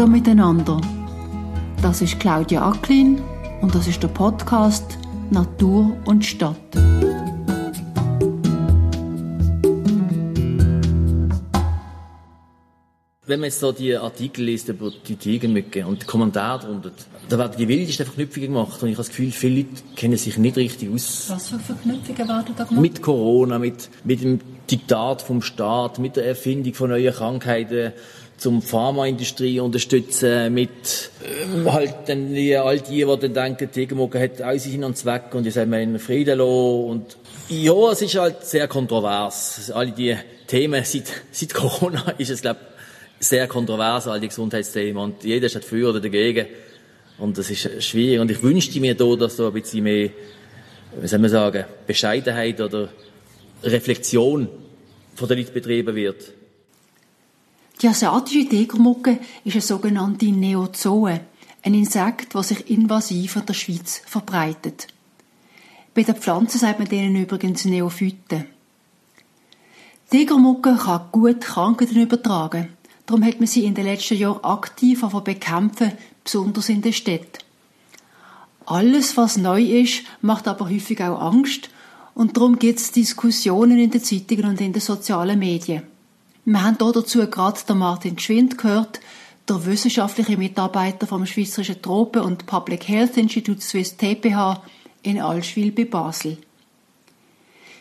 Hallo miteinander. Das ist Claudia Acklin und das ist der Podcast Natur und Stadt. Wenn man jetzt so die Artikel liest über die Tigermücke und die Kommentare darunter, da werden die wildesten Verknüpfungen gemacht und ich habe das Gefühl, viele Leute kennen sich nicht richtig aus. Was für Verknüpfungen werden da gemacht? Mit Corona, mit, mit dem Diktat vom Staat, mit der Erfindung von neuen Krankheiten, zum Pharmaindustrie unterstützen, mit äh, halt dann die, all die, die dann denken, die hat auch Sinn und Zweck und die sollen wir in Frieden lassen und ja, es ist halt sehr kontrovers. Alle die Themen seit, seit Corona ist es, glaube sehr kontrovers, all die Gesundheitsthemen. Und jeder ist dafür oder dagegen. Und das ist schwierig. Und ich wünschte mir da, dass so ein bisschen mehr, wie soll man sagen, Bescheidenheit oder Reflexion von den Leuten betrieben wird. Die asiatische Tigermucke ist eine sogenannte Neozoe, ein Insekt, das sich invasiv in der Schweiz verbreitet. Bei den Pflanzen sagt man denen übrigens Neophyten. Tigermucke kann gut Krankheiten übertragen. Darum hat man sie in den letzten Jahren aktiv bekämpfen, besonders in den Städten. Alles, was neu ist, macht aber häufig auch Angst und darum gibt es Diskussionen in den Zeitungen und in den sozialen Medien. Wir haben hier dazu gerade Martin Geschwind gehört, der wissenschaftliche Mitarbeiter vom Schweizerischen Tropen- und Public Health Institute Swiss TPH in Allschwil bei Basel.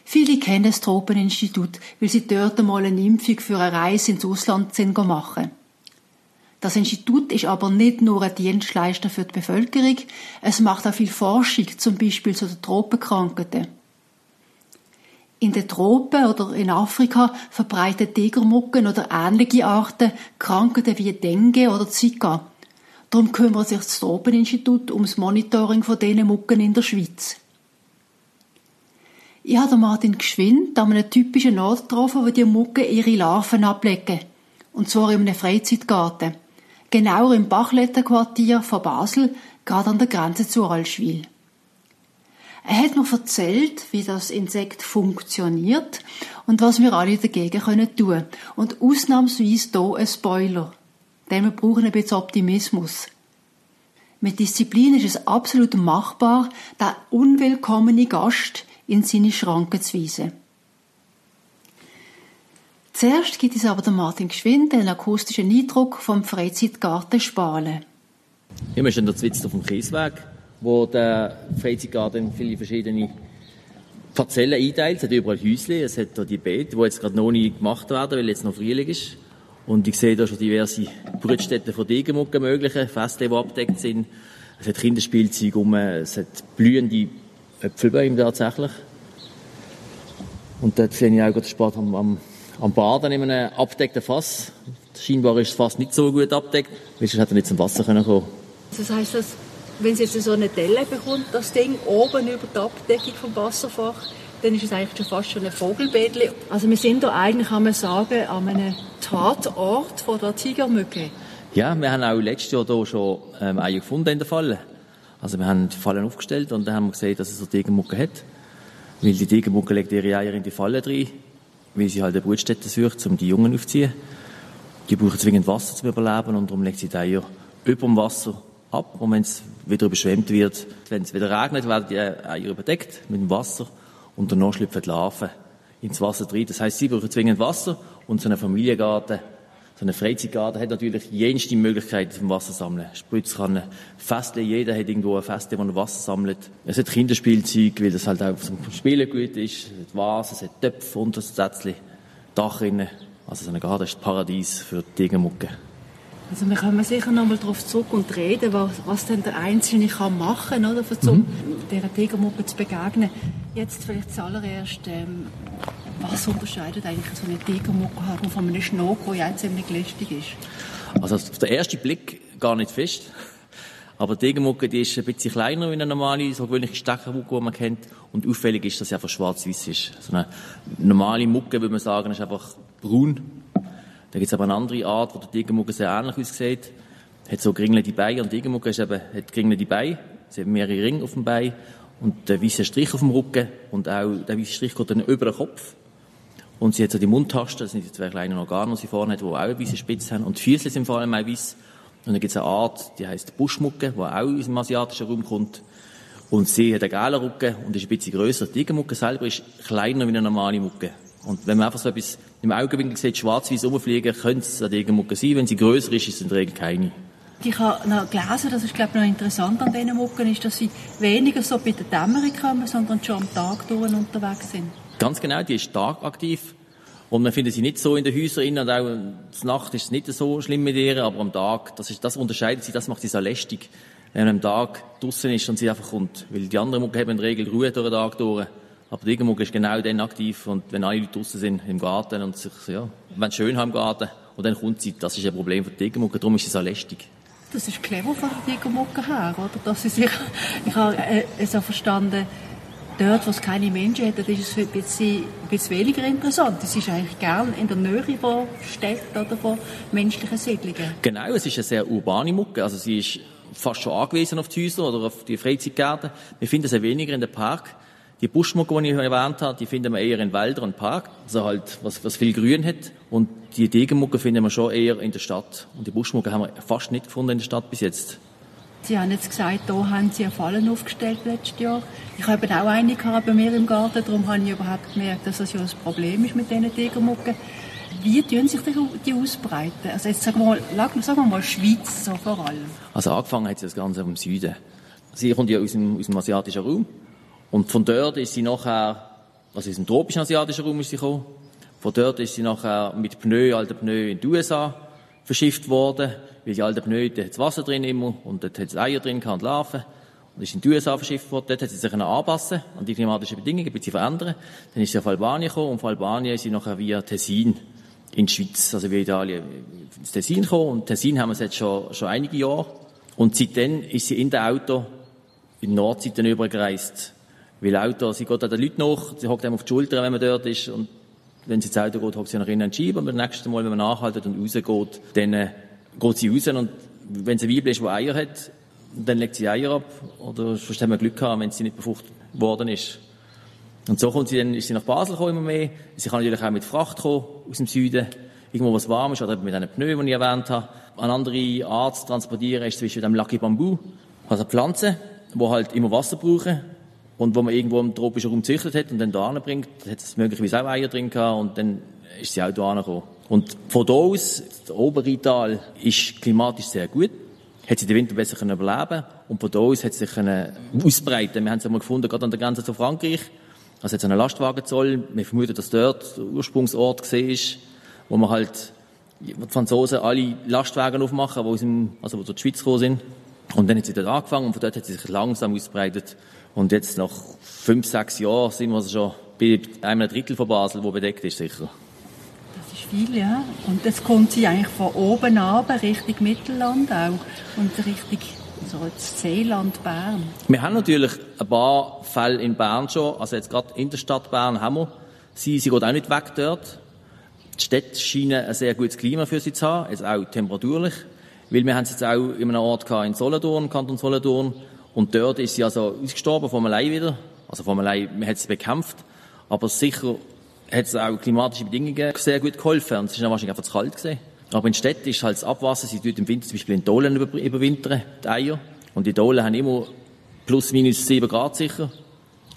Viele kennen das Tropeninstitut, weil sie dort einmal eine Impfung für eine Reise ins Ausland sind machen. Das Institut ist aber nicht nur ein Dienstleister für die Bevölkerung, es macht auch viel Forschung, zum Beispiel zu den Tropenkrankheiten. In den Tropen oder in Afrika verbreiten Tigermucken oder ähnliche Arten Krankheiten wie Dengue oder Zika. Darum kümmert sich das Tropeninstitut ums Monitoring von diesen Mucken in der Schweiz. Ich habe Martin Geschwind an einem typischen Ort getroffen, wo die Mucken ihre Larven ablegen. Und zwar in einem Freizeitgarten. Genauer im Bachlettenquartier von Basel, gerade an der Grenze zu Allschwil. Er hat mir erzählt, wie das Insekt funktioniert und was wir alle dagegen können tun. Und ausnahmsweise hier ein Spoiler. Denn wir brauchen ein bisschen Optimismus. Mit Disziplin ist es absolut machbar, der unwillkommene Gast in seine Schranken zu weisen. Zuerst gibt es aber den Martin Geschwind einen akustischen Eindruck vom Freizeitgarten Spalen. Hier wir stehen jetzt auf dem Kiesweg wo der Freizeitgarten viele verschiedene Parzellen einteilt. Es hat überall Häusle, es hat hier die Beete, die jetzt gerade noch nicht gemacht werden, weil jetzt noch Frühling ist. Und ich sehe da schon diverse Brutstätten von Degenmucken mögliche, Feste, die abgedeckt sind. Es hat Kinderspielzeug um, es hat blühende Äpfelbäume tatsächlich. Und dort sehe ich auch den Sport am, am, am Baden in einem abgedeckten Fass. Scheinbar ist das Fass nicht so gut abgedeckt, weil sonst hätte er nicht zum Wasser kommen können. Das heisst, dass wenn es jetzt so eine Delle bekommt, das Ding oben über die Abdeckung vom Wasserfach, dann ist es eigentlich schon fast schon ein Vogelbädli. Also wir sind da eigentlich, kann man sagen, an einem Tatort von der Tigermücke. Ja, wir haben auch letztes Jahr hier schon ähm, Eier gefunden in der Falle. Also wir haben die Fallen aufgestellt und dann haben wir gesehen, dass es eine Tigermucke hat. Weil die Tigermucke legt ihre Eier in die Falle rein, weil sie halt eine Brutstätte sucht, um die Jungen aufzuziehen. Die brauchen zwingend Wasser zum Überleben und darum legt sie die Eier über dem Wasser ab. Und wenn es wieder überschwemmt wird, wenn es wieder regnet, werden die Eier überdeckt mit dem Wasser und danach schlüpfen die Larven ins Wasser drin. Das heißt, sie brauchen zwingend Wasser und so ein Familiengarten, so ein Freizeitgarten hat natürlich jenste Möglichkeiten zum Wasser sammeln. Spritzkanne, Feste, jeder hat irgendwo ein Feste, wo er Wasser sammelt. Es hat Kinderspielzeug, weil das halt auch zum Spielen gut ist. Es hat Vasen, es hat Töpfe, Untersätzchen, Dachrinnen. Also so ein Garten ist Paradies für die Tigermucke. Also wir kommen sicher noch mal darauf zurück und reden, was, was denn der Einzelne kann machen kann, um mhm. dieser Tigermucke zu begegnen. Jetzt vielleicht zuallererst, ähm, was unterscheidet eigentlich so eine Tigermucke von einem Schnoko, der ziemlich lästig ist? Also auf den ersten Blick gar nicht fest. Aber die Tigermucke, die ist ein bisschen kleiner als eine normale, so gewöhnliche Steckermucke, die man kennt. Und auffällig ist, dass sie einfach schwarz-weiß ist. So eine normale Mucke, würde man sagen, ist einfach braun da gibt es aber eine andere Art, wo der Tigermugge sehr ähnlich aussieht. Hat so geringelte Beine und die Tigermugge ist eben, hat geringelte Beine. Sie hat mehrere Ringe auf dem Bein und der weiße Strich auf dem Rücken und auch der weiße Strich geht dann über den Kopf. Und sie hat so die Mundtasten, das sind die zwei kleinen Organe, die sie vorne hat, die auch eine weiße Spitze haben. Und die Füße sind vor allem auch weiß. Und dann gibt es eine Art, die heißt Buschmucke, die auch aus dem asiatischen Raum kommt. Und sie hat einen gelben Rücken und ist ein bisschen grösser. Die Tigermucke selber ist kleiner wie eine normale Mucke. Und wenn man einfach so etwas im Augenwinkel sieht, schwarz-weiß rumfliegen, könnte es eine Tigermucke sein. Wenn sie grösser ist, ist es in der Regel keine. Ich habe noch gelesen, das ist glaube ich noch interessant an diesen Mucken, ist, dass sie weniger so bei der Dämmerung kommen, sondern schon am Tag durch unterwegs sind. Ganz genau, die ist tagaktiv. Und man findet sie nicht so in den Häusern und auch der Nacht ist es nicht so schlimm mit ihr, aber am Tag, das, ist, das unterscheidet sie, das macht sie so lästig, wenn man am Tag draußen ist und sie einfach kommt. Weil die anderen Mucke haben in der Regel Ruhe durch den Tag durch. Aber die Mucke ist genau dann aktiv und wenn alle Leute draußen sind im Garten und sich, ja, wenn es schön haben im Garten, und dann kommt sie, das ist ein Problem für die darum ist sie so lästig. Das ist clever von der Tigermucke her, oder? Dass sie sich, ich habe äh, so verstanden, dort, wo es keine Menschen hat, ist es ein bisschen, ein bisschen weniger interessant. Es ist eigentlich gern in der Nähe von Städten oder von menschlichen Siedlungen. Genau, es ist eine sehr urbane Mucke. Also sie ist fast schon angewiesen auf die Häuser oder auf die Freizeitgärten. Wir finden sie weniger in den Park. Die Buschmucke, die ich erwähnt habe, die finden wir eher in Wäldern und Park, also halt, was, was viel Grün hat. Und die Degenmucke finden wir schon eher in der Stadt. Und die Buschmucke haben wir fast nicht gefunden in der Stadt bis jetzt. Sie haben jetzt gesagt, hier haben Sie eine Fallen aufgestellt letztes Jahr. Ich habe auch eine bei mir im Garten, darum habe ich überhaupt gemerkt, dass das ja ein Problem ist mit diesen Tigermucken. Wie tun sich die ausbreiten? Also jetzt sagen wir mal, sagen wir mal Schweiz so vor allem. Also angefangen hat sie das Ganze vom Süden. Sie kommt ja aus dem, aus dem asiatischen Raum. Und von dort ist sie nachher, also aus dem tropischen asiatischen Raum ist sie gekommen. Von dort ist sie nachher mit Pneu, alten Pneu in die USA verschifft worden weil die alten Pneu, da hat Wasser drin immer und dort hat es Eier drin und Larven. Und ist in die USA verschifft worden. Dort hat sie sich anpassen an die klimatischen Bedingungen, ein bisschen verändern. Dann ist sie auf Albanien gekommen und von Albanien ist sie nachher via Tessin in die Schweiz, also via Italien, ins Tessin gekommen. Und Tessin haben wir jetzt schon, schon einige Jahre. Und seitdem ist sie in dem Auto in die Nordseite übergereist. Weil Auto, sie geht an den Leuten nach, sie hockt einem auf die Schulter, wenn man dort ist. Und wenn sie ins Auto geht, hockt sie nach innen an Scheibe. Und beim nächsten Mal, wenn man nachhaltet und rausgeht, dann geht sie raus und wenn sie ein Weibchen ist, die Eier hat, dann legt sie Eier ab. Oder sonst haben wir Glück gehabt, wenn sie nicht befruchtet worden ist. Und so kommt sie dann, ist sie nach Basel gekommen immer mehr. Sie kann natürlich auch mit Fracht kommen, aus dem Süden. Irgendwo was warm ist, oder mit einem Pneu, den ich erwähnt habe. Eine andere Art zu transportieren ist zwischen dem Lucky Bamboo. Also Pflanzen, die halt immer Wasser brauchen. Und wo man irgendwo im tropischen Raum gezüchtet hat und dann da bringt, hat es möglicherweise auch Eier drin gehabt und dann ist sie auch da gekommen. Und von da aus, das Oberrheintal ist klimatisch sehr gut, hat sie den Winter besser können überleben und von da aus hat sie sich können ausbreiten. Wir haben es einmal gefunden, gerade an der Grenze zu Frankreich. Also jetzt einen Lastwagenzoll. Wir vermuten, dass dort der Ursprungsort ist, wo man halt, die Franzosen alle Lastwagen aufmachen, wo aus dem, also wo zur Schweiz gekommen sind. Und dann hat sie dort angefangen und von dort hat sie sich langsam ausbreitet. Und jetzt nach fünf, sechs Jahren sind wir schon bei einem Drittel von Basel, wo bedeckt ist, sicher viel, ja. Und jetzt kommt sie eigentlich von oben ab, Richtung Mittelland auch. Und Richtung so jetzt Seeland, Bern. Wir haben natürlich ein paar Fälle in Bern schon. Also jetzt gerade in der Stadt Bern haben wir sie. Sie geht auch nicht weg dort. Die Städte scheinen ein sehr gutes Klima für sie zu haben, jetzt auch temperaturlich. Weil wir haben sie jetzt auch in einem Ort gehabt, in Solothurn, Kanton Solothurn. Und dort ist sie also ausgestorben vom allein wieder. Also vom allein, man hat sie bekämpft. Aber sicher hat es auch klimatische Bedingungen sehr gut geholfen. Und es ist dann wahrscheinlich einfach zu kalt gewesen. Aber in Städten ist halt das Abwasser, sie tut im Winter zum Beispiel in Dolen überwintern, die Eier. Und die Dolen haben immer plus minus sieben Grad sicher.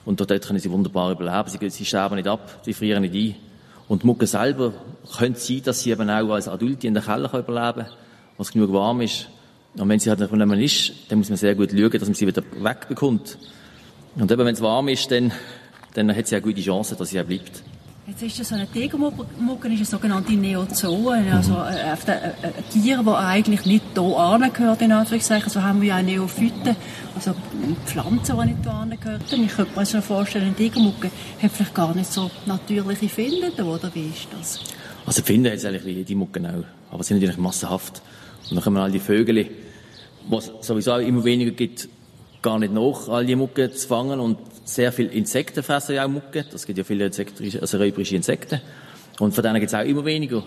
Und dort können sie wunderbar überleben. Sie, sie sterben nicht ab, sie frieren nicht ein. Und die Mucke selber könnte sein, dass sie eben auch als Adulte in der Keller überleben kann, was genug warm ist. Und wenn sie halt nicht mehr ist, dann muss man sehr gut schauen, dass man sie wieder wegbekommt. Und eben, wenn es warm ist, dann, dann hat sie eine gute Chance, dass sie auch bleibt. Jetzt ist das so eine Tigermucke, ist eine sogenannte Neozoen, also äh, ein äh, Tier, das eigentlich nicht hier angehört, in Anführungszeichen. So haben wir ja auch Neophyten, also Pflanzen, die nicht hier angehören. Ich könnte mir schon vorstellen, eine Tigermucke hat vielleicht gar nicht so natürliche Finden, oder wie ist das? Also Finden es eigentlich wie jede Mucke auch, aber sie sind natürlich massenhaft. Und dann kommen all die Vögel, es sowieso immer weniger gibt, gar nicht nach, all die Mucke zu fangen und sehr viele Insekten fressen ja auch Mucke. Das gibt ja viele also räuberische Insekten. Und von denen gibt es auch immer weniger.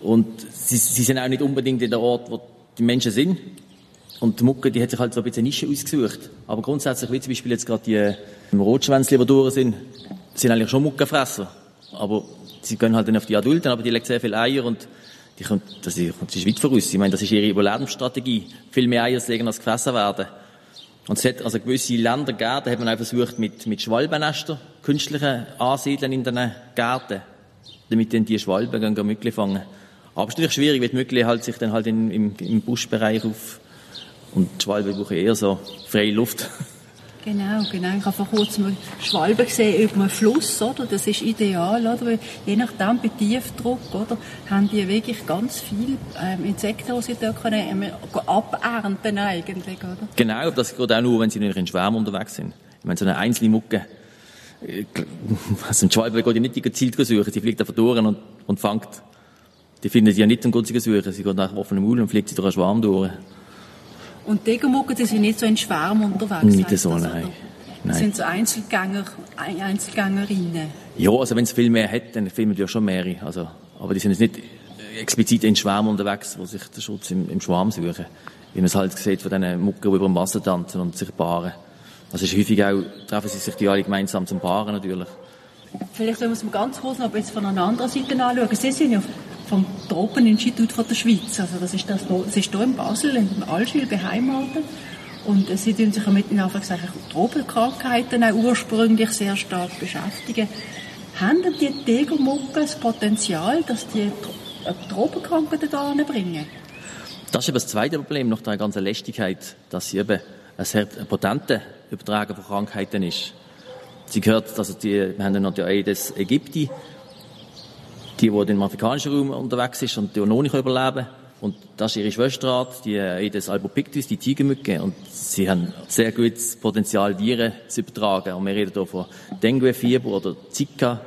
Und sie, sie sind auch nicht unbedingt in der Ort, wo die Menschen sind. Und die Mucke, die hat sich halt so ein bisschen Nische ausgesucht. Aber grundsätzlich, wie zum Beispiel jetzt gerade die ähm, Rotschwänzli, die durch sind, sind eigentlich schon Muckenfresser. Aber sie gehen halt dann auf die Adulten, aber die legen sehr viele Eier und die kommt, das ist, ist weit voraus. Ich meine, das ist ihre Überlebensstrategie. Viel mehr Eier legen als gefressen werden. Und es hat also gewisse Länder gegeben, da hat man auch versucht, mit, mit Schwalbennester, künstlichen Ansiedeln in den Gärten, damit dann die Schwalben gehen, gehen Mückli fangen. Aber es ist natürlich schwierig, weil die Mückli halt sich dann halt in, im, im Buschbereich auf, und die Schwalben brauchen eher so freie Luft. Genau, genau. Ich habe vor kurzem Schwalben gesehen über einen Fluss, oder? Das ist ideal, oder? Weil je nachdem, bei Tiefdruck, oder? Haben die wirklich ganz viele ähm, Insekten, die sie da können, ähm, abernten eigentlich, oder? Genau, das geht auch nur, wenn sie nicht in Schwärmen unterwegs sind. Ich meine, so eine einzelne Mucke, äh, also ein Schwalbe geht ja nicht gezielt suchen, sie fliegt einfach durch und, und fängt. Die findet sie ja nicht, um gut zu suchen. Sie geht nach offenem Maul und fliegt sie durch einen Schwarm durch. Und die Degermucke, die sind nicht so in Schwärmen unterwegs? Nicht so, das, nein. nein. sind so Einzelgänger, Einzelgängerinnen? Ja, also wenn es viel mehr hat, dann filmen die ja schon mehrere. Also, aber die sind jetzt nicht explizit in Schwärmen unterwegs, wo sich den Schutz im, im Schwarm suchen. Wie man es halt sieht von diesen Mucken, die über dem Wasser tanzen und sich paaren. Also ist häufig auch, treffen sie sich die alle gemeinsam zum Paaren natürlich. Vielleicht wenn wir es mal ganz kurz noch jetzt von einer anderen Seite anschauen. Sie sind ja vom Tropeninstitut von der Schweiz. Also das ist das, das ist hier in Basel, in Allschwil beheimatet. Und sie tun sich mit den Tropenkrankheiten ursprünglich sehr stark beschäftigen. Haben die Tegermucken das Potenzial, dass die äh, Tropenkrankheiten da bringen? Das ist eben das zweite Problem nach der ganzen Lästigkeit, dass sie eben ein sehr potenter Übertragen von Krankheiten ist. Sie gehört, also die, wir haben noch die Aedes aegypti, die, die im afrikanischen Raum unterwegs ist und die noch nicht überleben Und das ist ihre Schwesterart, die Aedes albopictus, die Tigermücke. Und sie haben sehr gutes Potenzial, Viren zu übertragen. Und wir reden hier von Dengue-Fieber oder Zika,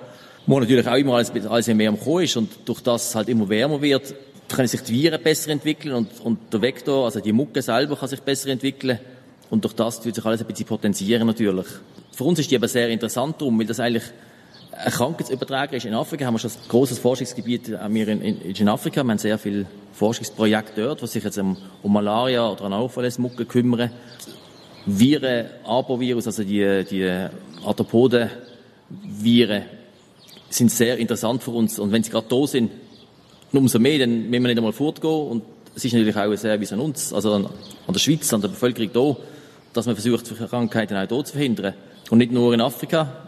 wo natürlich auch immer alles, alles mehr am Kommen ist. Und durch das halt immer wärmer wird, können sich die Viren besser entwickeln und, und der Vektor, also die Mucke selber, kann sich besser entwickeln. Und durch das wird sich alles ein bisschen potenzieren natürlich. Für uns ist die aber sehr interessant darum, weil das eigentlich Krankheitsübertrager ist. In Afrika haben wir schon ein großes Forschungsgebiet äh, wir in, in, in Afrika. Wir haben sehr viele Forschungsprojekte dort, die sich jetzt um, um Malaria oder Anopheles-Mucke kümmern. Viren, Arbovirus, also die, die Arthropoden-Viren, sind sehr interessant für uns. Und wenn sie gerade da sind, umso mehr, dann müssen wir nicht einmal fortgehen. Und es ist natürlich auch ein Service an uns, also an, an der Schweiz, an der Bevölkerung hier, dass man versucht, Krankheiten auch hier zu verhindern. Und nicht nur in Afrika,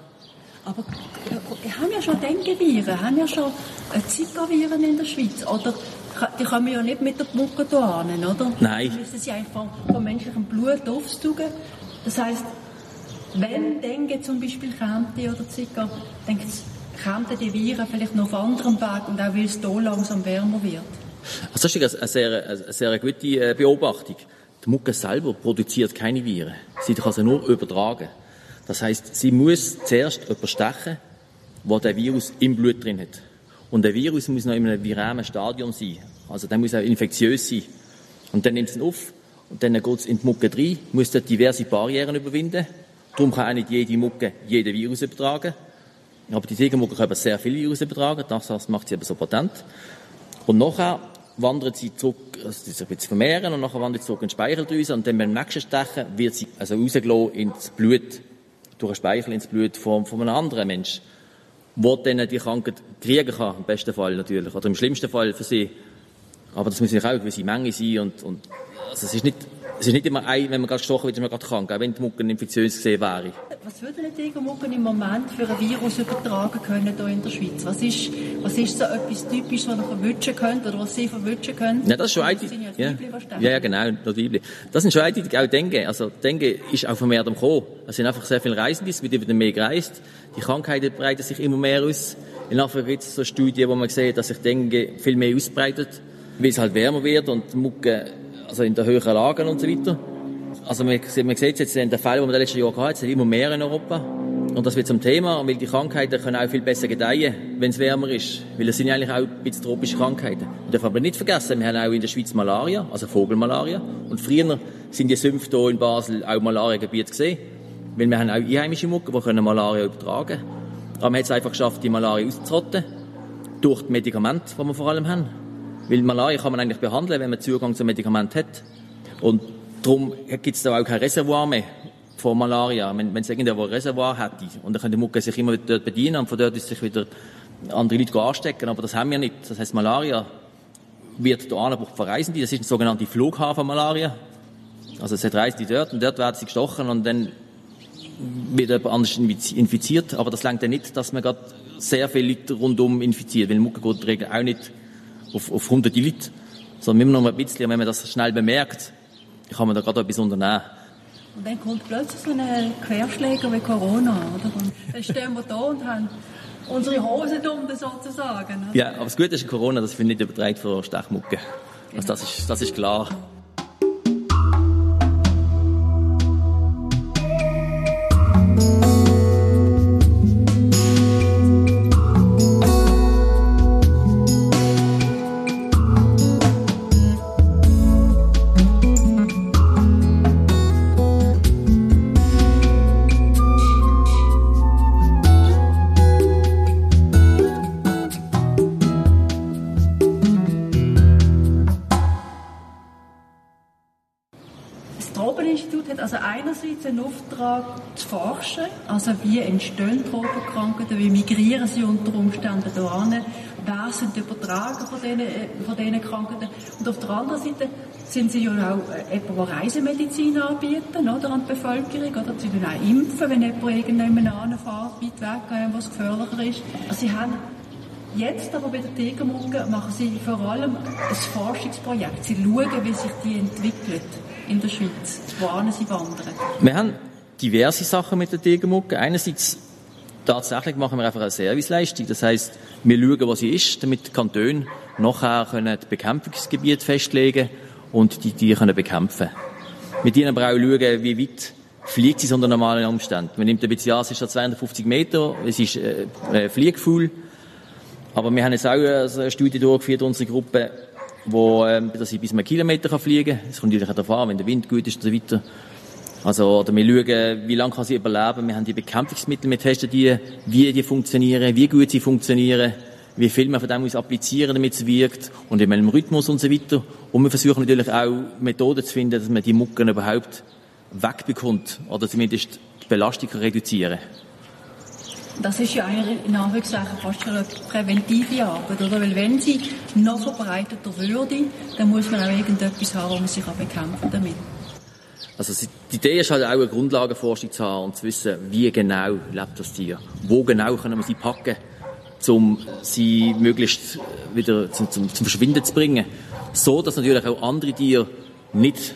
aber wir haben ja schon Dengue-Viren, haben ja schon Zika-Viren in der Schweiz, oder? Die kommen ja nicht mit der Mucke hin, oder? Nein. Die müssen sie einfach vom menschlichen Blut aufsuchen. Das heisst, wenn Dengue zum Beispiel käme oder Zika, dann kämen die Viren vielleicht noch auf anderem Weg und auch weil es hier langsam wärmer wird. Also das ist eine sehr, eine sehr gute äh, Beobachtung. Die Mucke selber produziert keine Viren. Sie kann sie nur übertragen. Das heißt, sie muss zuerst jemanden stechen, der Virus im Blut drin hat. Und der Virus muss noch in einem viramen Stadium sein. Also der muss auch infektiös sein. Und dann nimmt es ihn auf und dann geht es in die Mucke rein, muss dort diverse Barrieren überwinden. Darum kann auch nicht jede Mucke jeden Virus übertragen. Aber die Tigermucke können sehr viele Virus übertragen, das macht sie aber so patent. Und nachher wandert sie zurück, also sie bisschen vermehren und nachher wandert sie zurück in die Speicheldrüse und dann beim nächsten Stechen wird sie also rausgelassen ins Blut durch einen Speichel ins Blut von, von einem anderen Mensch, wo dann die Krankheit kriegen kann, im besten Fall natürlich, oder im schlimmsten Fall für sie. Aber das muss ja auch eine gewisse Menge sein und, und also es ist nicht es ist nicht immer ein, wenn man gerade gestochen wird, ist man gerade krank, auch wenn die Mucken infektiös gesehen wäre. Was würden die Tigermucken im Moment für ein Virus übertragen können hier in der Schweiz? Was ist, was ist so etwas Typisches, was ihr verwünschen könnt oder was sie verwünschen können? Ja, das ist schon eindeutig. Ja, ja, ja, genau, das Weibli. Das sind schon eindeutig auch Dengue. Also Dengue ist auch vermehrt am Kommen. Es sind einfach sehr viele Reisende, es wird wieder mehr gereist. Die Krankheiten breiten sich immer mehr aus. In Afrika gibt es so Studien, wo man sieht, dass sich Dengue viel mehr ausbreitet, weil es halt wärmer wird und die Mucke also in den höheren Lagen und so weiter. Also man, man sieht jetzt in den Fällen, die wir in den letzten Jahren hatten, es sind immer mehr in Europa. Und das wird zum Thema, weil die Krankheiten können auch viel besser gedeihen, wenn es wärmer ist. Weil es sind eigentlich auch ein bisschen tropische Krankheiten. Wir dürfen aber nicht vergessen, wir haben auch in der Schweiz Malaria, also Vogelmalaria. Und früher sind die Sümpfe hier in Basel auch Malariagebiete gesehen. Weil wir haben auch einheimische Mucken, die können Malaria übertragen Aber man hat es einfach geschafft, die Malaria auszurotten. Durch die Medikamente, die wir vor allem haben. Weil Malaria kann man eigentlich behandeln, wenn man Zugang zum Medikament hat. Und darum gibt es da auch kein Reservoir mehr von Malaria. Wenn, wenn es irgendwo ein Reservoir hätte, und dann können die Mucke sich immer wieder dort bedienen und von dort ist sich wieder andere Leute anstecken, aber das haben wir nicht. Das heißt, Malaria wird der Anbruch verreisen die. Das ist eine sogenannte Flughafenmalaria. Also es hat Reisende dort und dort werden sie gestochen und dann wird jemand anders infiziert. Aber das langt ja nicht, dass man gerade sehr viele Leute rundum infiziert, weil Mucke geht in der Regel auch nicht auf, auf hunderte Leute, sondern immer noch ein bisschen, wenn man das schnell bemerkt, kann man da gerade etwas unternehmen. Und dann kommt plötzlich so ein Querschläger wie Corona, oder? Und dann stehen wir da und haben unsere Hosen dumm sozusagen. Oder? Ja, aber das Gute ist Corona, das wird nicht übertragen für Stechmucke. Also das ist, das ist klar. Also wie entstehen Tropenkrankheiten, wie migrieren sie unter Umständen hierhin, wer sind die Übertrager von diesen, von diesen Krankheiten. Und auf der anderen Seite sind sie ja auch äh, jemand, der Reisemedizin anbieten oder, an die Bevölkerung. Oder? Sie können auch impfen, wenn jemand irgendjemand anfährt, weit weg, äh, was gefährlicher ist. Also sie haben Jetzt aber bei der Tigermucke machen sie vor allem ein Forschungsprojekt. Sie schauen, wie sich die entwickelt in der Schweiz, wohin sie wandern. Wir haben diverse Sachen mit der Tigermucke. Einerseits tatsächlich machen wir einfach eine Serviceleistung. Das heißt, wir schauen, was sie ist, damit die Kantone nachher können das Bekämpfungsgebiet festlegen und die Tiere können bekämpfen. Wir ihnen aber auch schauen, wie weit fliegt sie unter normalen Umständen. Man nimmt ein bisschen an, es ist 250 Meter, es ist äh, äh. Aber wir haben jetzt auch eine Studie durchgeführt, unsere Gruppe, wo, ähm, dass sie bis einen Kilometer fliegen kann. Es kommt natürlich darauf an, wenn der Wind gut ist und so weiter. Also, oder wir schauen, wie lange kann sie überleben. Wir haben die Bekämpfungsmittel, wir testen die, wie die funktionieren, wie gut sie funktionieren, wie viel man von dem muss applizieren, damit es wirkt und in welchem Rhythmus und so weiter. Und wir versuchen natürlich auch Methoden zu finden, dass man die Mucken überhaupt wegbekommt oder zumindest die Belastung reduzieren das ist ja in Anführungszeichen fast schon eine präventive Arbeit, oder? Weil wenn sie noch verbreiteter würde, dann muss man auch irgendetwas haben, man sich bekämpfen kann damit. Also die Idee ist halt auch eine Grundlagenforschung zu haben und zu wissen, wie genau lebt das Tier, wo genau können wir sie packen, um sie möglichst wieder zum, zum, zum Verschwinden zu bringen, so dass natürlich auch andere Tiere nicht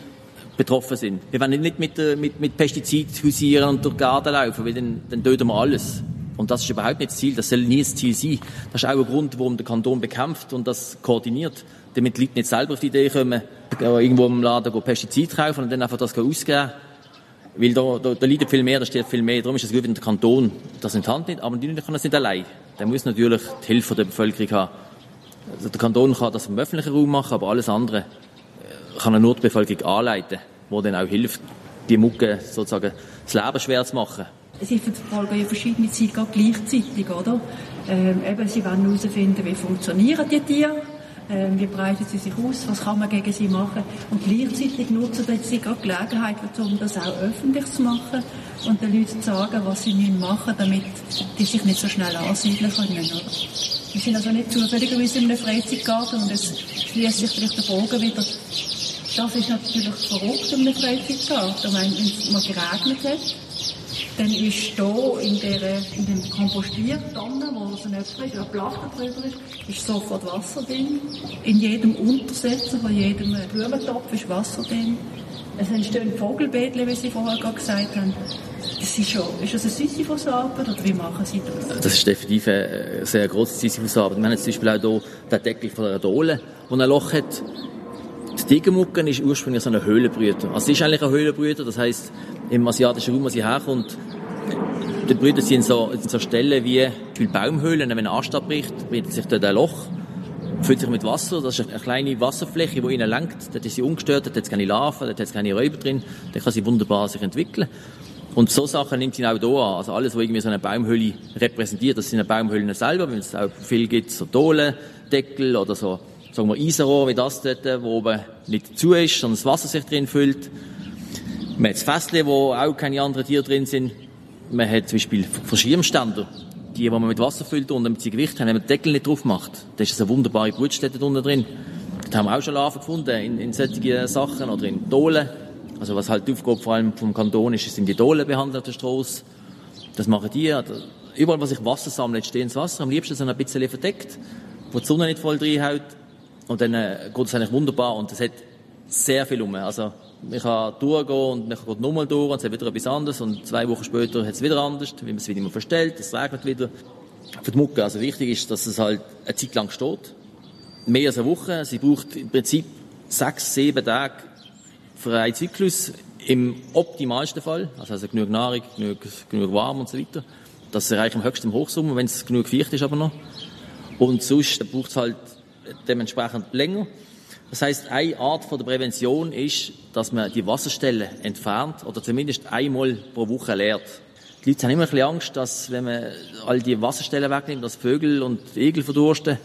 betroffen sind. Wir wollen nicht mit, mit, mit Pestizid husieren und durch Garten laufen, weil dann, dann töten wir alles. Und das ist überhaupt nicht das Ziel, das soll nie das Ziel sein. Das ist auch ein Grund, warum der Kanton bekämpft und das koordiniert, damit die Leute nicht selber auf die Idee kommen, irgendwo im Laden Pestizid kaufen und dann einfach das ausgeben. Weil da, da, da liegt viel mehr, da steht viel mehr. Darum ist es gut, wenn der Kanton das in die Hand nimmt. Aber die können das nicht allein. Der muss natürlich die Hilfe der Bevölkerung haben. Also der Kanton kann das im öffentlichen Raum machen, aber alles andere äh, kann er nur die Bevölkerung anleiten, wo dann auch hilft, die Mucke sozusagen das Leben schwer zu machen. Sie verfolgen ja verschiedene Ziele gleichzeitig, oder? Ähm, eben, sie wollen herausfinden, wie funktionieren die Tiere wie breiten sie sich aus, was kann man gegen sie machen. Und gleichzeitig nutzen sie gerade Gelegenheit, um das auch öffentlich zu machen und den Leuten zu sagen, was sie machen damit die sich nicht so schnell ansiedeln können. Oder? Wir sind also nicht zufälligerweise in einem Freizeitgarten und es schließt sich vielleicht der Bogen wieder. Das ist natürlich verrückt in einem Freizeitgarten. Wenn es mal geregnet hat, dann ist hier in, der, in dem Kompostiertonne, wo so ein ist, ein Platte drüber ist, ist sofort Wasser drin. In jedem Untersetzer von jedem Blumentopf ist Wasser drin. Es entstehen Vogelbeete, wie Sie vorher gerade gesagt haben. Das ist, schon, ist das eine Sisyphusarbeit oder wie machen Sie das? Das ist definitiv eine sehr große Sisyphusarbeit. Wir haben jetzt zum Beispiel auch hier den Deckel von der Dole, der ein Loch hat. Die Tigermucke ist ursprünglich so ein Höhlenbrüter. Also sie ist eigentlich ein Höhlenbrüter, das heisst, im asiatischen Raum, wo sie herkommt, die Brüder sind so, so Stellen wie die Baumhöhlen, wenn ein Ast abbricht, bildet sich dort ein Loch, füllt sich mit Wasser, das ist eine kleine Wasserfläche, die ihnen lenkt, dort ist sie ungestört, dort hat es keine Larven, dort hat es keine Räuber drin, dort kann sie wunderbar sich entwickeln. Und so Sachen nimmt sie auch hier an. Also alles, was irgendwie so eine Baumhöhle repräsentiert, das sind Baumhöhlen selber, wenn es auch viel gibt, so Dolendeckel oder so, sagen wir Eisenrohr wie das dort, wo oben nicht zu ist, sondern das Wasser sich drin füllt. Man hat das Fässchen, wo auch keine anderen Tiere drin sind. Man hat zum Beispiel Verschirmständer, die, die man mit Wasser füllt und damit sie Gewicht haben, wenn man den Deckel nicht drauf macht, da ist eine wunderbare Brutstätte unten drin. da haben wir auch schon Larven gefunden in, in solchen Sachen oder in Dohlen. Also was halt die Aufgabe vor allem vom Kanton ist, sind die Dohlen behandelt auf der Straße. Das machen die. Überall, wo sich Wasser sammelt, steht ins Wasser. Am liebsten so ein bisschen verdeckt, wo die Sonne nicht voll reinhaut. Und dann äh, geht es eigentlich wunderbar und es hat sehr viel um. Also man kann durchgehen und man kann nochmal durch und es hat wieder etwas anderes und zwei Wochen später hat es wieder anders, wie man es wieder immer verstellt, es regnet wieder. Für die Mucke, also wichtig ist, dass es halt eine Zeit lang steht. Mehr als eine Woche. Sie braucht im Prinzip sechs, sieben Tage für einen Zyklus im optimalsten Fall. Also, also genug Nahrung, genug, genug warm und so weiter. Das erreicht am höchsten im Hochsommer, wenn es genug feucht ist aber noch. Und sonst braucht es halt dementsprechend länger. Das heißt, eine Art von der Prävention ist, dass man die Wasserstellen entfernt oder zumindest einmal pro Woche leert. Die Leute haben immer ein bisschen Angst, dass wenn man all die Wasserstellen wegnimmt, dass Vögel und Egel verdursten.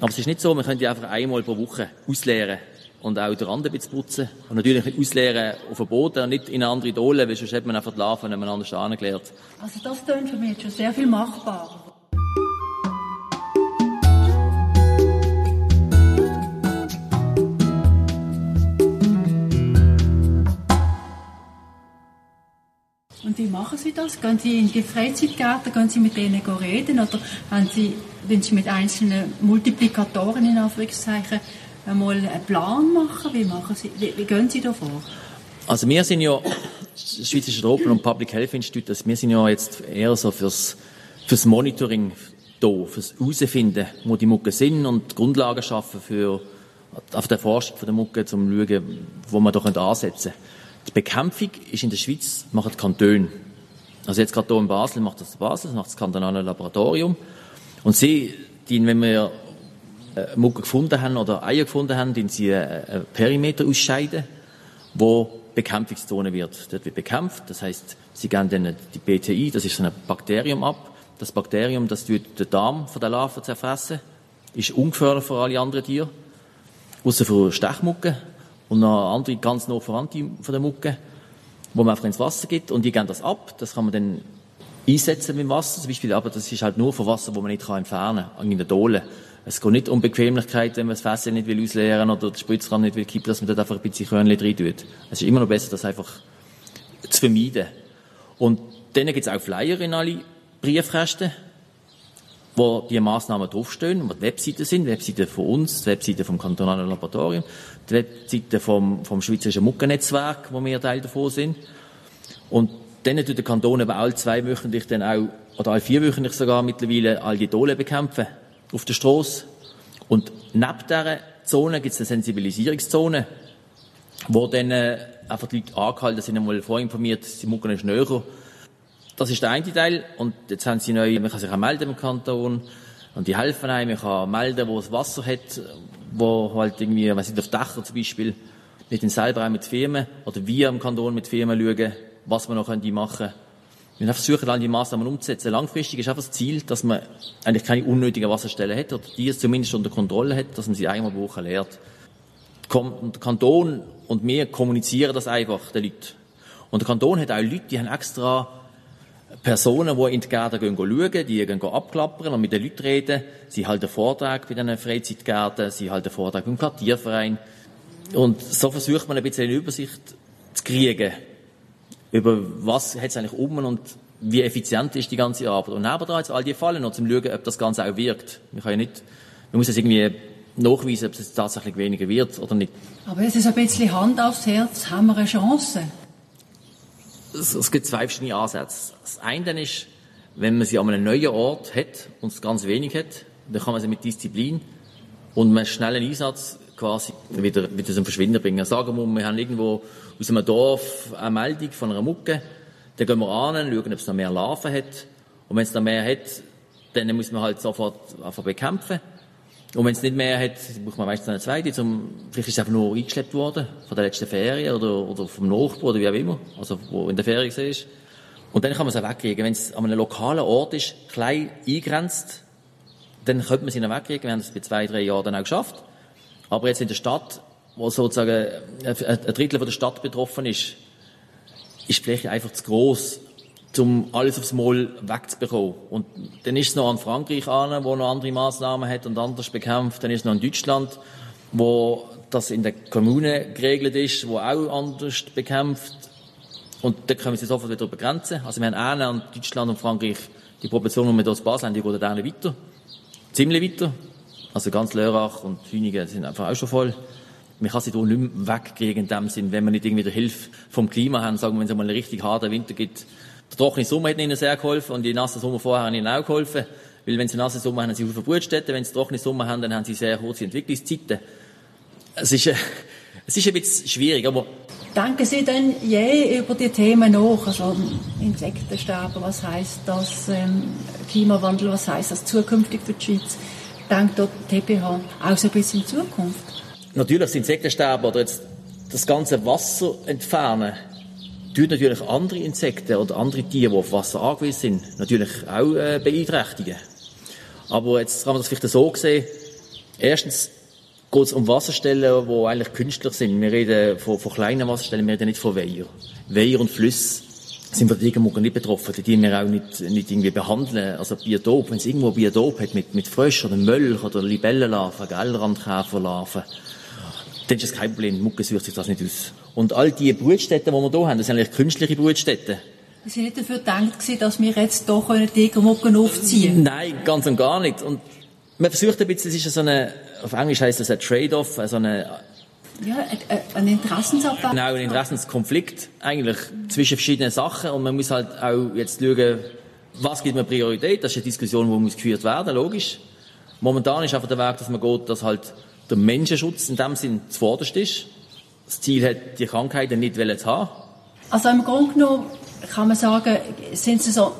Aber es ist nicht so, man könnte die einfach einmal pro Woche ausleeren und auch den Rand ein bisschen putzen. Und natürlich nicht ausleeren auf dem Boden und nicht in eine andere Dole, weil sonst hat man einfach die Larven an einem anderen angelehrt. Also das klingt für mich schon sehr viel machbarer. Wie machen Sie das? Gehen Sie in die Freizeitgärten, gehen Sie mit denen reden oder haben Sie, wenn Sie mit einzelnen Multiplikatoren in Anführungszeichen einmal einen Plan machen? Wie, machen Sie, wie, wie gehen Sie da vor? Also wir sind ja, das Schweizerische Tropen- und Public Health Institute, also wir sind ja jetzt eher so fürs, fürs Monitoring da, fürs Herausfinden, wo die Mucke sind und Grundlagen schaffen für auf der Forschung von der Mucke, um zu schauen, wo man da ansetzen können. Die Bekämpfung ist in der Schweiz, machen die Kantone. Also jetzt gerade hier in Basel macht das Basel, das macht das kantonale Laboratorium. Und sie, die, wenn wir äh, Mucke gefunden haben oder Eier gefunden haben, den sie einen Perimeter ausscheiden, wo Bekämpfungszone wird. Dort wird bekämpft, das heißt, sie geben dann die BTI, das ist so ein Bakterium ab. Das Bakterium, das tut den Darm von der Larve zerfressen, ist ungefährlich für alle anderen Tiere, außer für Stechmucke und noch andere ganz nah Verwandte von der Mucke, wo man einfach ins Wasser gibt und die geben das ab. Das kann man dann einsetzen mit dem Wasser zum Beispiel, aber das ist halt nur von Wasser, wo man nicht entfernen kann, in der Dole. Es geht nicht um Bequemlichkeit, wenn man das Fässchen nicht will ausleeren oder den Spritzrand nicht will kippen, dass man dort einfach ein bisschen Körnchen rein tut. Es ist immer noch besser, das einfach zu vermeiden. Und dann gibt es auch Flyer in alle Briefkästen, wo die Massnahmen draufstehen, wo die Webseiten sind, Webseiten von uns, die Webseiten vom kantonalen Laboratorium, die Webseite vom, vom Schweizerischen Muckennetzwerk, wo wir Teil davon sind. Und dann tut der Kanton eben alle zwei wöchentlich dann auch, oder alle vier wöchentlich sogar mittlerweile, all die Dole bekämpfen auf der Straße. Und neben dieser Zone gibt es eine Sensibilisierungszone, wo dann äh, einfach die Leute angehalten sind, einmal vorinformiert, die Mucke ist näher. Das ist der eine Teil. Und jetzt haben sie neu, man kann sich auch melden im Kanton. Und die helfen einem. Man kann melden, wo es Wasser hat, wo halt irgendwie, weiß nicht, auf Dächern zum Beispiel, nicht in selber auch mit Firmen, oder wir im Kanton mit Firmen schauen, was wir noch machen können. Wir versuchen all die Maßnahmen umzusetzen. Langfristig ist einfach das Ziel, dass man eigentlich keine unnötigen Wasserstellen hat, oder die es zumindest unter Kontrolle hat, dass man sie einmal pro Woche lehrt. Der Kanton und wir kommunizieren das einfach den Leuten. Und der Kanton hat auch Leute, die haben extra Personen, die in die Gärten gehen, schauen, die gehen abklappern und mit den Leuten reden. Sie halten Vorträge bei diesen Freizeitgärten, sie halten Vorträge beim Quartierverein. Und so versucht man ein bisschen eine Übersicht zu kriegen über was hat es eigentlich um und wie effizient ist die ganze Arbeit. Und nebenan jetzt all die Fallen noch zum schauen, ob das Ganze auch wirkt. Man kann ja nicht, man muss es irgendwie nachweisen, ob es tatsächlich weniger wird oder nicht. Aber es ist ein bisschen Hand aufs Herz, haben wir eine Chance? Es, gibt zwei verschiedene Ansätze. Das eine ist, wenn man sie an einem neuen Ort hat und es ganz wenig hat, dann kann man sie mit Disziplin und einem schnellen Einsatz quasi wieder, wieder zum Verschwinden bringen. Sagen wir, wir haben irgendwo aus einem Dorf eine Meldung von einer Mucke, dann gehen wir an, schauen, ob es noch mehr Larven hat. Und wenn es noch mehr hat, dann muss man halt sofort einfach bekämpfen. Und wenn es nicht mehr hat, braucht man meistens eine zweite, zum, vielleicht ist es einfach nur eingeschleppt worden, von der letzten Ferien oder, oder vom Nachbarn oder wie auch immer, also wo in der Ferien ist. Und dann kann man es auch wegkriegen. Wenn es an einem lokalen Ort ist, klein eingrenzt, dann könnte man sie noch wegkriegen. Wir haben es bei zwei, drei Jahren dann auch geschafft. Aber jetzt in der Stadt, wo sozusagen ein Drittel von der Stadt betroffen ist, ist die Fläche einfach zu groß, um alles aufs Mal wegzubekommen. Und dann ist es noch an Frankreich an, wo noch andere Maßnahmen hat und anders bekämpft. Dann ist es noch in Deutschland. wo das in der Kommune geregelt ist, wo auch anders bekämpft. Und da können wir sie sofort wieder begrenzen. Also wir haben einen an Deutschland und Frankreich, die Proportion, die wir hier in Basel haben, die geht dann weiter. Ziemlich weiter. Also ganz Lörrach und Hüningen sind einfach auch schon voll. Man kann sie hier nicht mehr wegkriegen in dem Sinn, wenn wir nicht irgendwie die Hilfe vom Klima haben, sagen wir, wenn es mal einen richtig harten Winter gibt. Der trockene Sommer hat ihnen sehr geholfen und die nassen Sommer vorher haben ihnen auch geholfen. Weil wenn sie nasse Sommer haben, haben sie viele Brutstätten, wenn sie trockene Sommer haben, dann haben sie sehr kurze Entwicklungszeiten. Es ist, äh, es ist ein bisschen schwierig, aber... Denken Sie denn je über die Themen nach? Also Insektensterben, was heißt das? Ähm, Klimawandel, was heißt das zukünftig für die Schweiz? Denkt dort TPH auch so ein bisschen in Zukunft? Natürlich das Insektensterben oder jetzt das ganze Wasser entfernen tut natürlich andere Insekten oder andere Tiere, die auf Wasser angewiesen sind, natürlich auch äh, beeinträchtigen. Aber jetzt kann man das vielleicht so sehen. Erstens geht es um Wasserstellen, die eigentlich künstlich sind. Wir reden von, von kleinen Wasserstellen, wir reden nicht von Weiher. Weiher und Flüsse sind von Regenmuggel nicht betroffen. Die die wir auch nicht, nicht irgendwie behandeln. Also Biotop, wenn es irgendwo Biotop hat mit, mit Frösch oder Mölch oder Libellenlarven, Gellrandkäferlarven, dann ist das kein Problem. Mucke sucht sich das nicht aus. Und all die Brutstätten, die wir hier haben, das sind eigentlich künstliche Brutstätten. Sie sind nicht dafür gedacht dass wir jetzt doch eine Tigermucke aufziehen Nein, ganz und gar nicht. Und man versucht ein bisschen, es ist so eine, auf Englisch heißt das ein Trade-off, also eine ja, ein Interessensabwägung. Genau, ein Interessenskonflikt eigentlich zwischen verschiedenen Sachen und man muss halt auch jetzt schauen, was gibt man Priorität. Das ist eine Diskussion, die muss geführt werden, logisch. Momentan ist einfach der Weg, dass man geht, dass halt der Menschenschutz in dem Sinn zuvorderst ist. Das Ziel hat, die Krankheiten nicht zu haben. Also im Grunde genommen kann man sagen, sind es so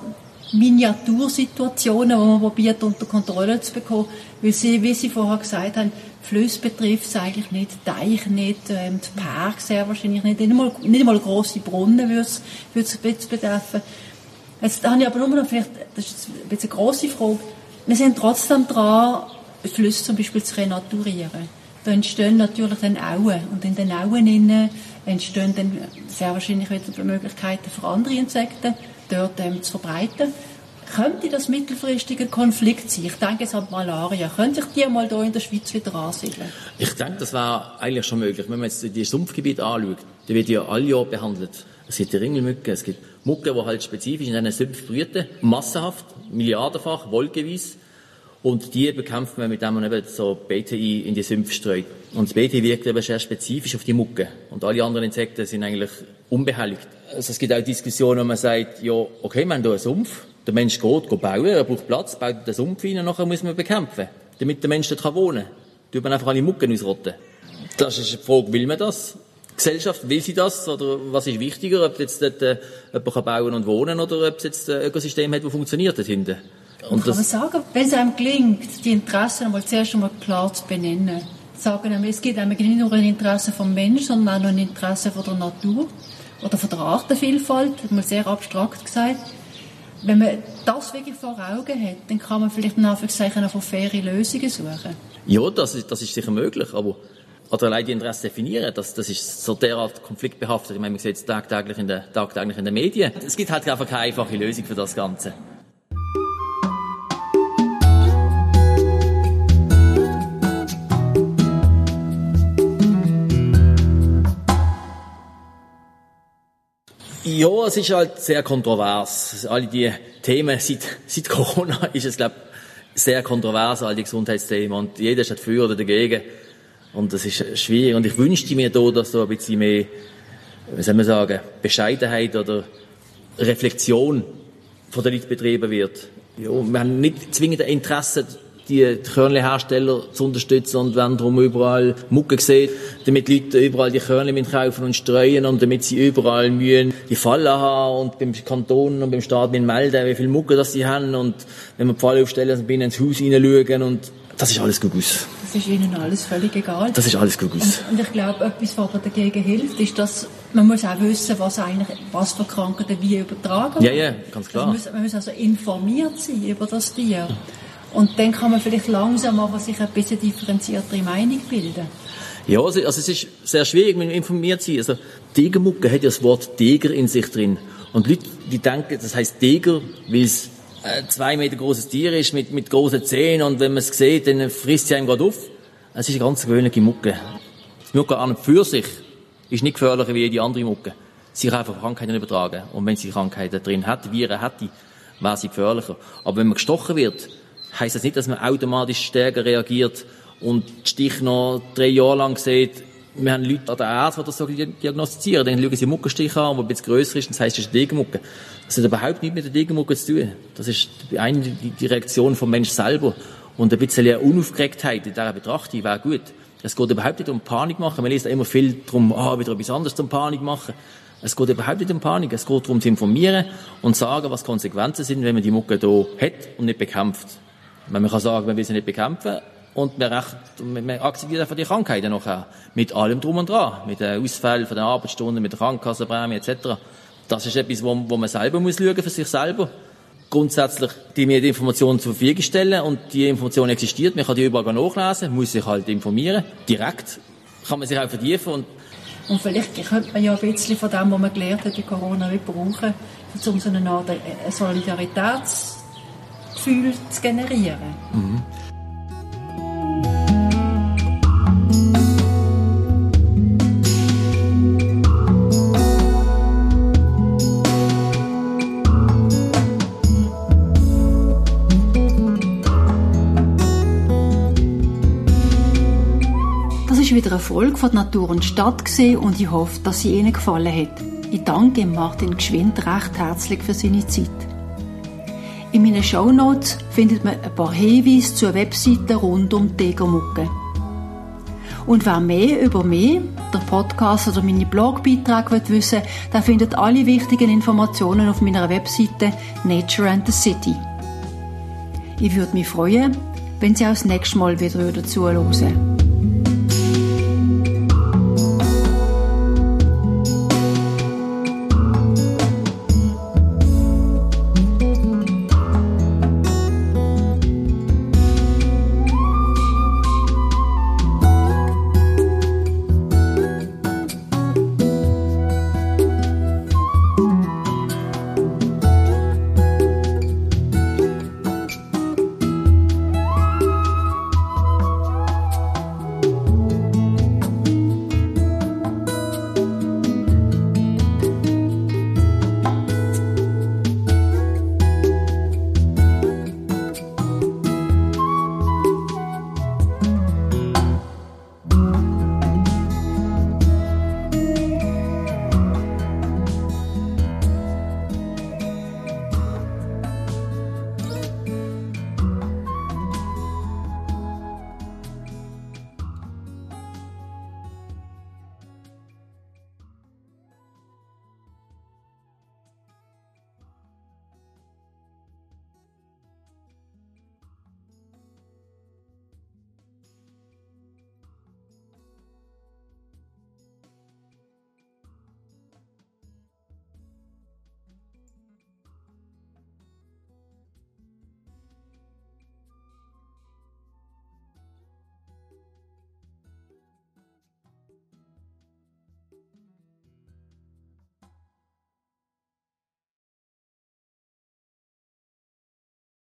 Miniatursituationen, die man probiert unter Kontrolle zu bekommen, weil sie, wie Sie vorher gesagt haben, Flüsse betrifft es eigentlich nicht, Teich nicht, ähm, die Park sehr wahrscheinlich nicht, nicht einmal, nicht einmal grosse Brunnen würde es, würde es betreffen. Jetzt habe ich aber nur noch vielleicht, das ist bisschen eine grosse Frage, wir sind trotzdem dran, Flüsse zum Beispiel zu renaturieren. Da entstehen natürlich dann Auen und in den Auen entstehen dann sehr wahrscheinlich wieder Möglichkeiten für andere Insekten, dort ähm, zu verbreiten. Könnte das mittelfristig ein Konflikt sein? Ich denke jetzt an Malaria. Könnte sich die mal hier in der Schweiz wieder ansiedeln? Ich denke, das wäre eigentlich schon möglich. Wenn man jetzt die Sumpfgebiete anschaut, die wird ja alle Jahr behandelt. Es gibt die Ringelmücke, es gibt Mucke, die halt spezifisch in diesen Sümpfen brüten, massenhaft, milliardenfach, wollgewiss. Und die bekämpft man, mit dem man eben so BTI in die Sümpfe streut. Und das BTI wirkt eben sehr spezifisch auf die Mucke. Und alle anderen Insekten sind eigentlich unbehelligt. Also es gibt auch Diskussionen, wo man sagt, ja, okay, wir haben hier einen Sumpf, der Mensch geht, geht bauen, er braucht Platz, baut den Sumpf rein, und nachher muss man bekämpfen, damit der Mensch dort wohnen kann. Tut man einfach alle Mucken ausrotten. Das ist die Frage, will man das? Die Gesellschaft, will sie das? Oder was ist wichtiger, ob jetzt dort äh, jemand bauen und wohnen oder ob es jetzt ein Ökosystem hat, das funktioniert dort hinten? Und kann man sagen, wenn es einem gelingt, die Interessen einmal zuerst einmal klar zu benennen, sagen es gibt nicht nur ein Interesse vom Menschen, sondern auch noch ein Interesse von der Natur oder von der Artenvielfalt, mal sehr abstrakt gesagt. Wenn man das wirklich vor Augen hat, dann kann man vielleicht Anführungszeichen von faire Lösungen suchen. Ja, das ist, das ist sicher möglich, aber oder allein die Interessen definieren, das, das ist so derart konfliktbehaftet. Ich meine, man sieht es tagtäglich in, der, tagtäglich in den Medien. Es gibt halt einfach keine einfache Lösung für das Ganze. Ja, es ist halt sehr kontrovers. Alle die Themen seit, seit Corona ist es, glaube sehr kontrovers, all die Gesundheitsthemen. Und jeder ist halt für oder dagegen. Und das ist schwierig. Und ich wünschte mir da, dass da ein bisschen mehr, wie soll man sagen, Bescheidenheit oder Reflexion von den Leuten betrieben wird. Ja, wir haben nicht zwingend ein Interesse die Körnlehersteller zu unterstützen und wenn darum überall Mucke sieht, damit die Leute überall die Körnle kaufen und streuen und damit sie überall mühen die Falle haben und beim Kanton und beim Staat melden, wie viel Mucke das sie haben und wenn wir die Falle aufstellen, dann bin ins Haus hineinschauen und das ist alles Gugus. Das ist Ihnen alles völlig egal. Das ist alles Gugus. Und, und ich glaube, etwas, was dagegen hilft, ist, dass man muss auch wissen, was eigentlich, was für Krankheiten wie übertragen. Ja, ja, ganz klar. Also man, muss, man muss also informiert sein über das Tier. Und dann kann man vielleicht langsam aber sich ein bisschen differenziertere Meinung bilden. Ja, also, also es ist sehr schwierig, wenn man informiert sein. Also Tigermucke hat ja das Wort Tiger in sich drin. Und Leute, die denken, das heißt Tiger, weil es ein zwei Meter großes Tier ist mit, mit großen Zähnen und wenn man es sieht, dann frisst sie einem gerade auf. Es ist eine ganz gewöhnliche Mucke. Die Mucke an und für sich ist nicht gefährlicher wie jede andere Mucke. Sie kann einfach Krankheiten übertragen. Und wenn sie Krankheiten drin hat, Viren hätte, wäre sie gefährlicher. Aber wenn man gestochen wird, heisst das nicht, dass man automatisch stärker reagiert und Stich noch drei Jahre lang sieht. Wir haben Leute an der Ärzte, die das so diagnostizieren. Dann schauen sie Muckenstich an, der ein bisschen grösser ist, das heisst, es ist eine Degenmucke. Das hat überhaupt nichts mit der Degenmucke zu tun. Das ist eine, die Reaktion vom Mensch selber. Und ein bisschen Unaufgeregtheit in dieser Betrachtung wäre gut. Es geht überhaupt nicht um Panik machen. Man liest immer viel darum, ah, wieder etwas anderes zum Panik machen. Es geht überhaupt nicht um Panik. Es geht darum zu informieren und sagen, was Konsequenzen sind, wenn man die Mucke hier hat und nicht bekämpft. Man kann sagen, man will sie nicht bekämpfen und man, recht, man akzeptiert einfach die Krankheiten nachher. Mit allem drum und dran. Mit den Ausfällen von den Arbeitsstunden, mit der Krankenkassenprämie etc. Das ist etwas, wo, wo man selber muss schauen für sich selber grundsätzlich die mir die Informationen zur Verfügung stellen und die Information existiert, man kann die überall nachlesen, muss sich halt informieren, direkt kann man sich auch vertiefen und und vielleicht könnte man ja ein bisschen von dem, was man gelernt hat in Corona, brauchen, um so eine Art Solidaritätsgefühl zu generieren. Mhm. wieder eine Folge von Natur und Stadt gesehen und ich hoffe, dass sie Ihnen gefallen hat. Ich danke Martin Geschwind recht herzlich für seine Zeit. In meinen Shownotes findet man ein paar Hinweise zur Webseite rund um die Tegermucke. Und wer mehr über mich, der Podcast oder meine Blogbeiträge wissen will, der findet alle wichtigen Informationen auf meiner Webseite Nature and the City. Ich würde mich freuen, wenn Sie auch das nächste Mal wieder zuhören